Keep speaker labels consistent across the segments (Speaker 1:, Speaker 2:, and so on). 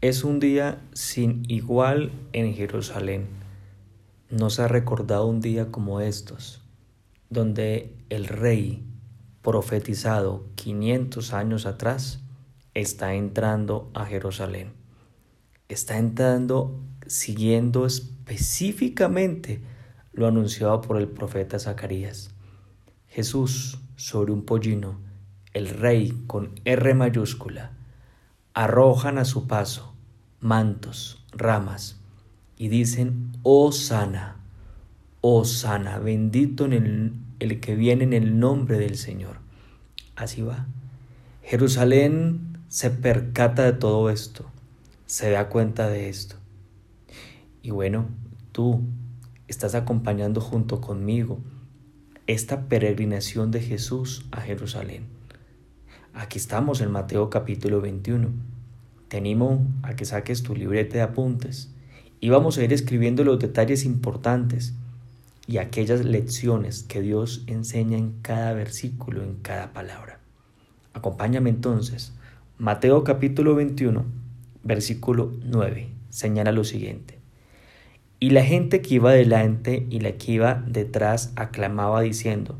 Speaker 1: Es un día sin igual en Jerusalén. No se ha recordado un día como estos, donde el rey profetizado 500 años atrás está entrando a Jerusalén. Está entrando siguiendo específicamente lo anunciado por el profeta Zacarías. Jesús sobre un pollino, el rey con R mayúscula, arrojan a su paso mantos, ramas, y dicen, oh sana, oh sana, bendito en el, el que viene en el nombre del Señor. Así va. Jerusalén se percata de todo esto, se da cuenta de esto. Y bueno, tú estás acompañando junto conmigo esta peregrinación de Jesús a Jerusalén. Aquí estamos en Mateo capítulo 21. Te animo a que saques tu libreta de apuntes y vamos a ir escribiendo los detalles importantes y aquellas lecciones que Dios enseña en cada versículo, en cada palabra. Acompáñame entonces. Mateo capítulo 21, versículo 9, señala lo siguiente. Y la gente que iba delante y la que iba detrás aclamaba diciendo,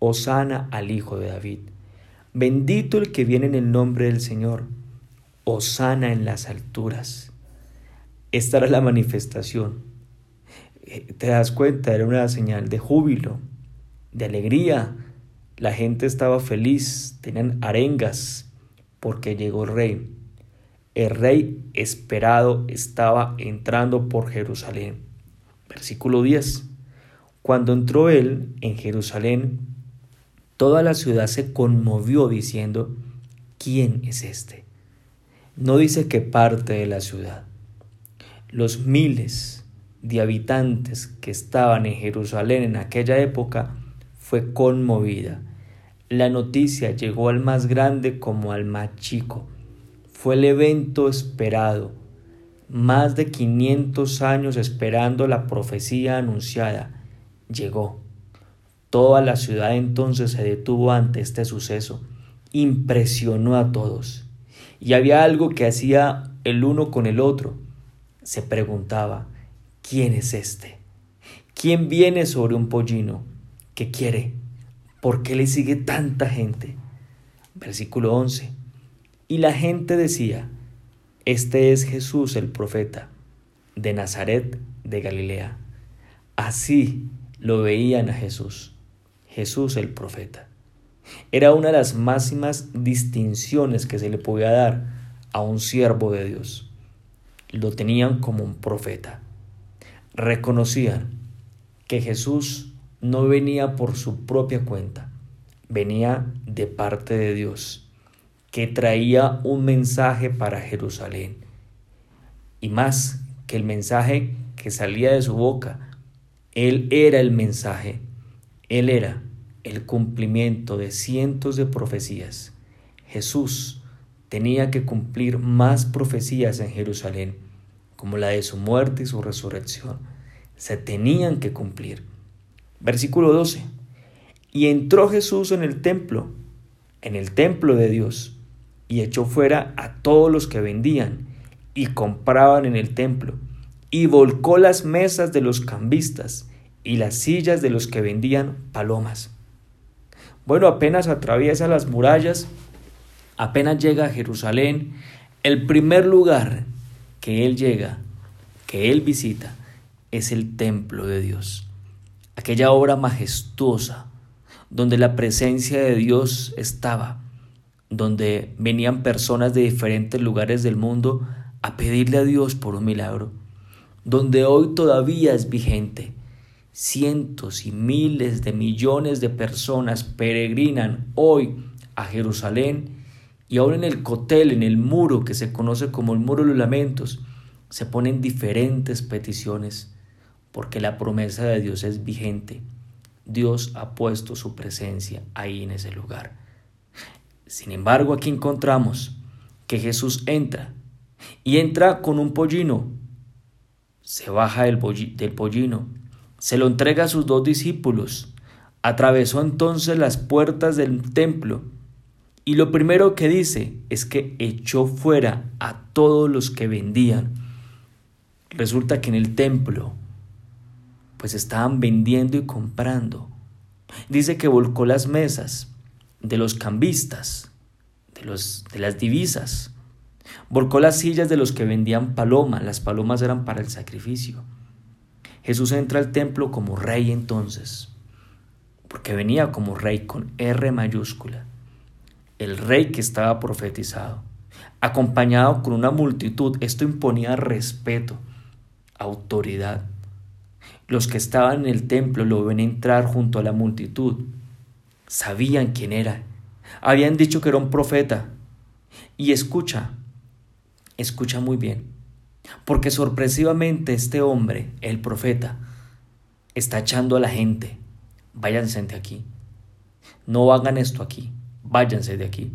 Speaker 1: Hosana al Hijo de David. Bendito el que viene en el nombre del Señor. Osana en las alturas. Esta era la manifestación. Eh, Te das cuenta, era una señal de júbilo, de alegría. La gente estaba feliz, tenían arengas porque llegó el rey. El rey esperado estaba entrando por Jerusalén. Versículo 10. Cuando entró él en Jerusalén, Toda la ciudad se conmovió diciendo, ¿quién es este? No dice qué parte de la ciudad. Los miles de habitantes que estaban en Jerusalén en aquella época fue conmovida. La noticia llegó al más grande como al más chico. Fue el evento esperado. Más de 500 años esperando la profecía anunciada. Llegó. Toda la ciudad entonces se detuvo ante este suceso. Impresionó a todos. Y había algo que hacía el uno con el otro. Se preguntaba, ¿quién es este? ¿Quién viene sobre un pollino? ¿Qué quiere? ¿Por qué le sigue tanta gente? Versículo 11. Y la gente decía, este es Jesús el profeta, de Nazaret de Galilea. Así lo veían a Jesús. Jesús el profeta. Era una de las máximas distinciones que se le podía dar a un siervo de Dios. Lo tenían como un profeta. Reconocían que Jesús no venía por su propia cuenta, venía de parte de Dios, que traía un mensaje para Jerusalén. Y más que el mensaje que salía de su boca, Él era el mensaje él era el cumplimiento de cientos de profecías. Jesús tenía que cumplir más profecías en Jerusalén, como la de su muerte y su resurrección. Se tenían que cumplir. Versículo 12. Y entró Jesús en el templo, en el templo de Dios, y echó fuera a todos los que vendían y compraban en el templo, y volcó las mesas de los cambistas, y las sillas de los que vendían palomas. Bueno, apenas atraviesa las murallas, apenas llega a Jerusalén, el primer lugar que él llega, que él visita, es el templo de Dios. Aquella obra majestuosa donde la presencia de Dios estaba, donde venían personas de diferentes lugares del mundo a pedirle a Dios por un milagro, donde hoy todavía es vigente cientos y miles de millones de personas peregrinan hoy a Jerusalén y ahora en el cotel, en el muro que se conoce como el muro de los lamentos, se ponen diferentes peticiones porque la promesa de Dios es vigente. Dios ha puesto su presencia ahí en ese lugar. Sin embargo, aquí encontramos que Jesús entra y entra con un pollino. Se baja del, pollino se lo entrega a sus dos discípulos. Atravesó entonces las puertas del templo Y lo primero que dice es que echó fuera a todos los que vendían. Resulta que en el templo pues estaban vendiendo y comprando. Dice que volcó las mesas de los cambistas, de, los, de las divisas. Volcó las sillas de los que vendían palomas. Las palomas eran para el sacrificio. Jesús entra al templo como rey entonces, porque venía como rey con R mayúscula el rey que estaba profetizado, acompañado con una multitud. Esto imponía respeto, autoridad. Los que estaban en el templo lo ven entrar junto a la multitud. Sabían quién era. Habían dicho que era un profeta. Y escucha, escucha muy bien, porque sorpresivamente este hombre, el profeta, está echando a la gente. Váyanse de aquí. No hagan esto aquí váyanse de aquí.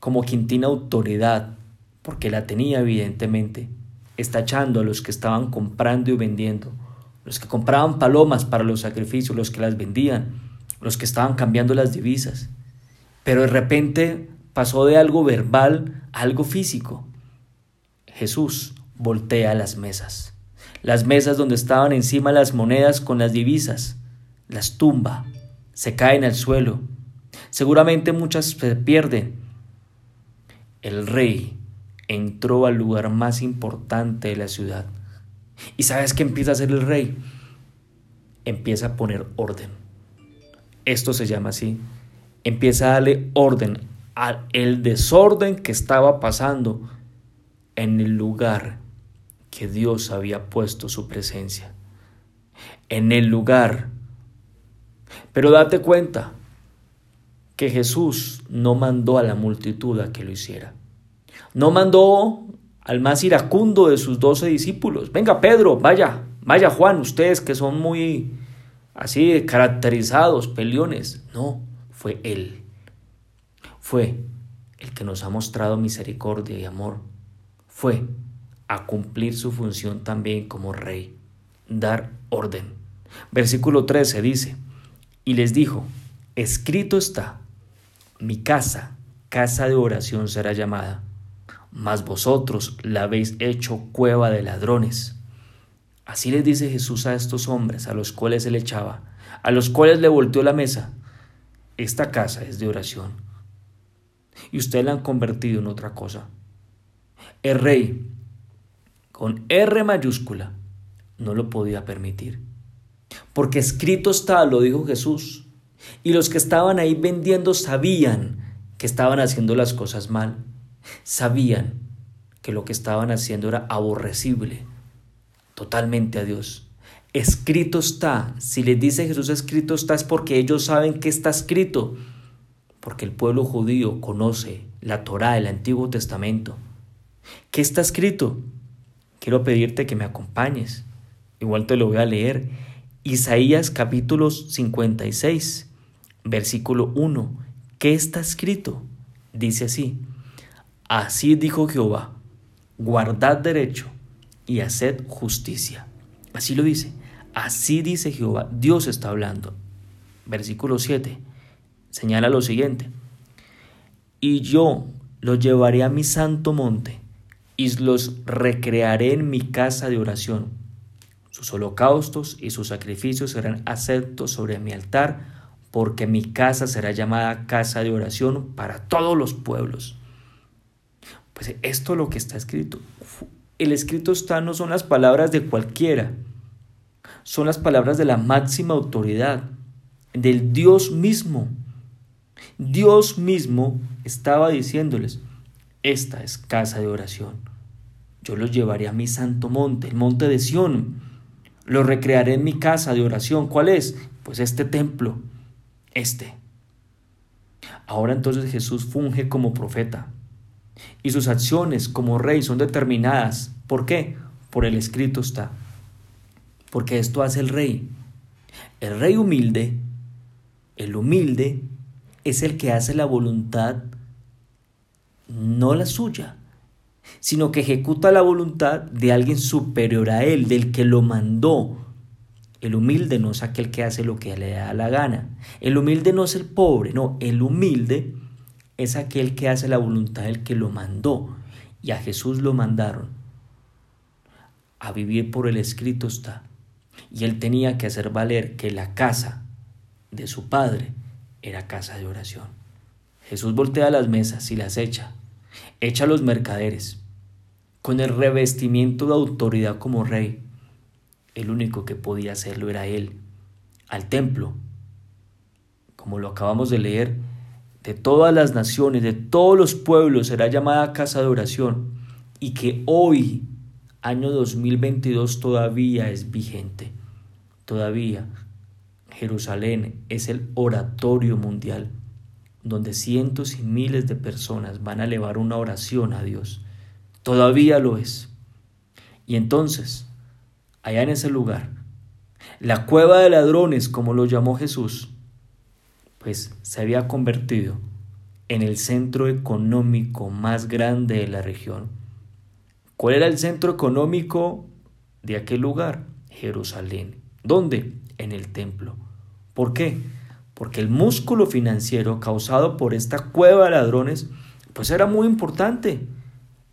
Speaker 1: Como quien tiene autoridad, porque la tenía evidentemente, está echando a los que estaban comprando y vendiendo, los que compraban palomas para los sacrificios, los que las vendían, los que estaban cambiando las divisas. Pero de repente pasó de algo verbal a algo físico. Jesús voltea las mesas, las mesas donde estaban encima las monedas con las divisas, las tumba, se caen al suelo, Seguramente muchas se pierden. El rey entró al lugar más importante de la ciudad. ¿Y sabes qué empieza a hacer el rey? Empieza a poner orden. Esto se llama así. Empieza a darle orden al desorden que estaba pasando en el lugar que Dios había puesto su presencia. En el lugar. Pero date cuenta, que Jesús no mandó a la multitud a que lo hiciera. No mandó al más iracundo de sus doce discípulos. Venga, Pedro, vaya, vaya Juan, ustedes que son muy así caracterizados, peleones. No, fue Él. Fue el que nos ha mostrado misericordia y amor. Fue a cumplir su función también como rey, dar orden. Versículo 13 dice, y les dijo, escrito está, mi casa, casa de oración será llamada, mas vosotros la habéis hecho cueva de ladrones. Así les dice Jesús a estos hombres a los cuales él echaba, a los cuales le volteó la mesa. Esta casa es de oración. Y ustedes la han convertido en otra cosa. El rey, con R mayúscula, no lo podía permitir. Porque escrito está, lo dijo Jesús, y los que estaban ahí vendiendo sabían que estaban haciendo las cosas mal. Sabían que lo que estaban haciendo era aborrecible totalmente a Dios. Escrito está. Si les dice Jesús escrito está es porque ellos saben que está escrito. Porque el pueblo judío conoce la Torá, el Antiguo Testamento. ¿Qué está escrito? Quiero pedirte que me acompañes. Igual te lo voy a leer. Isaías capítulo 56 versículo 1. ¿Qué está escrito? Dice así, así dijo Jehová, guardad derecho y haced justicia. Así lo dice, así dice Jehová, Dios está hablando. Versículo 7, señala lo siguiente, y yo los llevaré a mi santo monte y los recrearé en mi casa de oración. Sus holocaustos y sus sacrificios serán aceptos sobre mi altar porque mi casa será llamada casa de oración para todos los pueblos. Pues esto es lo que está escrito. El escrito está no son las palabras de cualquiera, son las palabras de la máxima autoridad, del Dios mismo. Dios mismo estaba diciéndoles, esta es casa de oración. Yo los llevaré a mi santo monte, el monte de Sión. Los recrearé en mi casa de oración. ¿Cuál es? Pues este templo este. Ahora entonces Jesús funge como profeta y sus acciones como rey son determinadas. ¿Por qué? Por el escrito está. Porque esto hace el rey. El rey humilde, el humilde, es el que hace la voluntad, no la suya, sino que ejecuta la voluntad de alguien superior a él, del que lo mandó, el humilde no es aquel que hace lo que le da la gana. El humilde no es el pobre, no, el humilde es aquel que hace la voluntad del que lo mandó. Y a Jesús lo mandaron. A vivir por el escrito está. Y él tenía que hacer valer que la casa de su padre era casa de oración. Jesús voltea las mesas y las echa. Echa a los mercaderes. Con el revestimiento de autoridad como rey. El único que podía hacerlo era él. Al templo. Como lo acabamos de leer, de todas las naciones, de todos los pueblos será llamada casa de oración y que hoy, año 2022, todavía es vigente. Todavía Jerusalén es el oratorio mundial donde cientos y miles de personas van a elevar una oración a Dios. Todavía lo es. Y entonces, allá en ese lugar, la cueva de ladrones, como lo llamó Jesús, pues se había convertido en el centro económico más grande de la región. ¿Cuál era el centro económico de aquel lugar? Jerusalén. ¿Dónde? En el templo. ¿Por qué? Porque el músculo financiero causado por esta cueva de ladrones, pues era muy importante.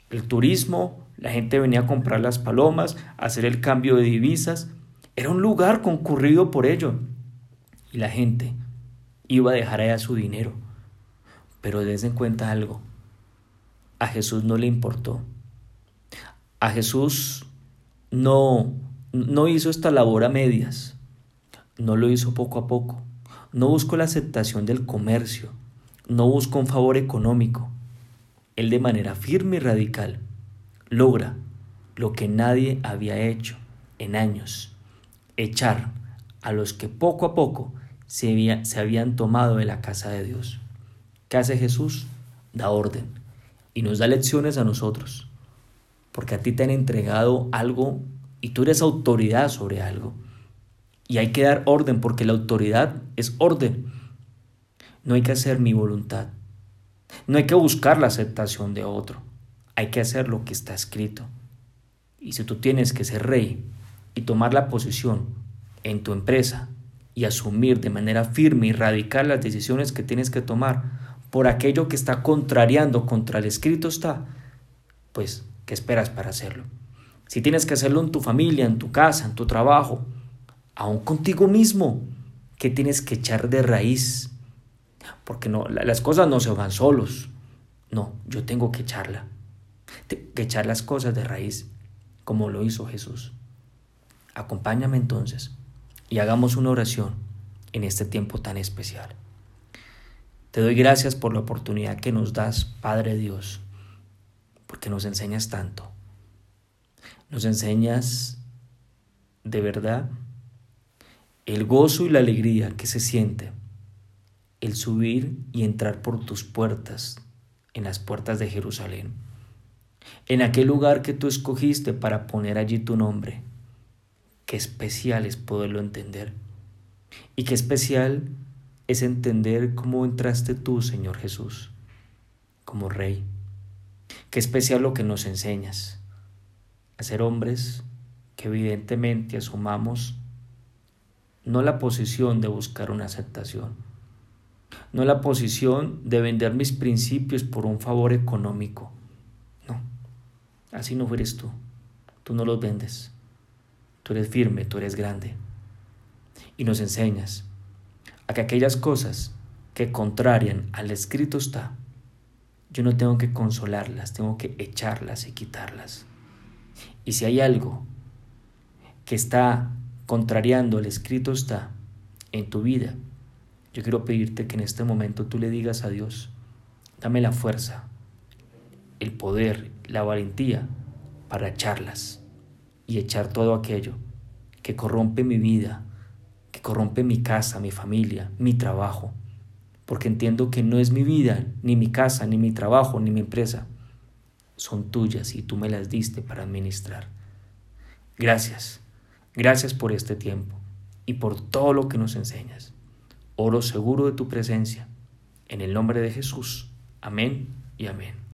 Speaker 1: El turismo, la gente venía a comprar las palomas, a hacer el cambio de divisas, era un lugar concurrido por ello. Y la gente, iba a dejar allá su dinero. Pero des en cuenta algo. A Jesús no le importó. A Jesús no, no hizo esta labor a medias. No lo hizo poco a poco. No buscó la aceptación del comercio. No buscó un favor económico. Él de manera firme y radical logra lo que nadie había hecho en años. Echar a los que poco a poco se, se habían tomado de la casa de Dios. ¿Qué hace Jesús? Da orden y nos da lecciones a nosotros, porque a ti te han entregado algo y tú eres autoridad sobre algo. Y hay que dar orden porque la autoridad es orden. No hay que hacer mi voluntad. No hay que buscar la aceptación de otro. Hay que hacer lo que está escrito. Y si tú tienes que ser rey y tomar la posición en tu empresa, y asumir de manera firme y radical las decisiones que tienes que tomar por aquello que está contrariando contra el escrito está, pues, ¿qué esperas para hacerlo? Si tienes que hacerlo en tu familia, en tu casa, en tu trabajo, aún contigo mismo, ¿qué tienes que echar de raíz? Porque no, las cosas no se van solos. No, yo tengo que echarla. Tengo que echar las cosas de raíz, como lo hizo Jesús. Acompáñame entonces y hagamos una oración en este tiempo tan especial. Te doy gracias por la oportunidad que nos das, Padre Dios, porque nos enseñas tanto. Nos enseñas de verdad el gozo y la alegría que se siente el subir y entrar por tus puertas, en las puertas de Jerusalén, en aquel lugar que tú escogiste para poner allí tu nombre qué especial es poderlo entender. Y qué especial es entender cómo entraste tú, Señor Jesús, como Rey. Qué especial lo que nos enseñas, a ser hombres que evidentemente asumamos no la posición de buscar una aceptación, no la posición de vender mis principios por un favor económico. No, así no eres tú, tú no los vendes tú eres firme, tú eres grande. Y nos enseñas a que aquellas cosas que contrarian al escrito está, yo no tengo que consolarlas, tengo que echarlas y quitarlas. Y si hay algo que está contrariando al escrito está en tu vida, yo quiero pedirte que en este momento tú le digas a Dios, dame la fuerza, el poder, la valentía para echarlas y echar todo aquello que corrompe mi vida, que corrompe mi casa, mi familia, mi trabajo, porque entiendo que no es mi vida, ni mi casa, ni mi trabajo, ni mi empresa, son tuyas y tú me las diste para administrar. Gracias, gracias por este tiempo y por todo lo que nos enseñas. Oro seguro de tu presencia. En el nombre de Jesús. Amén y amén.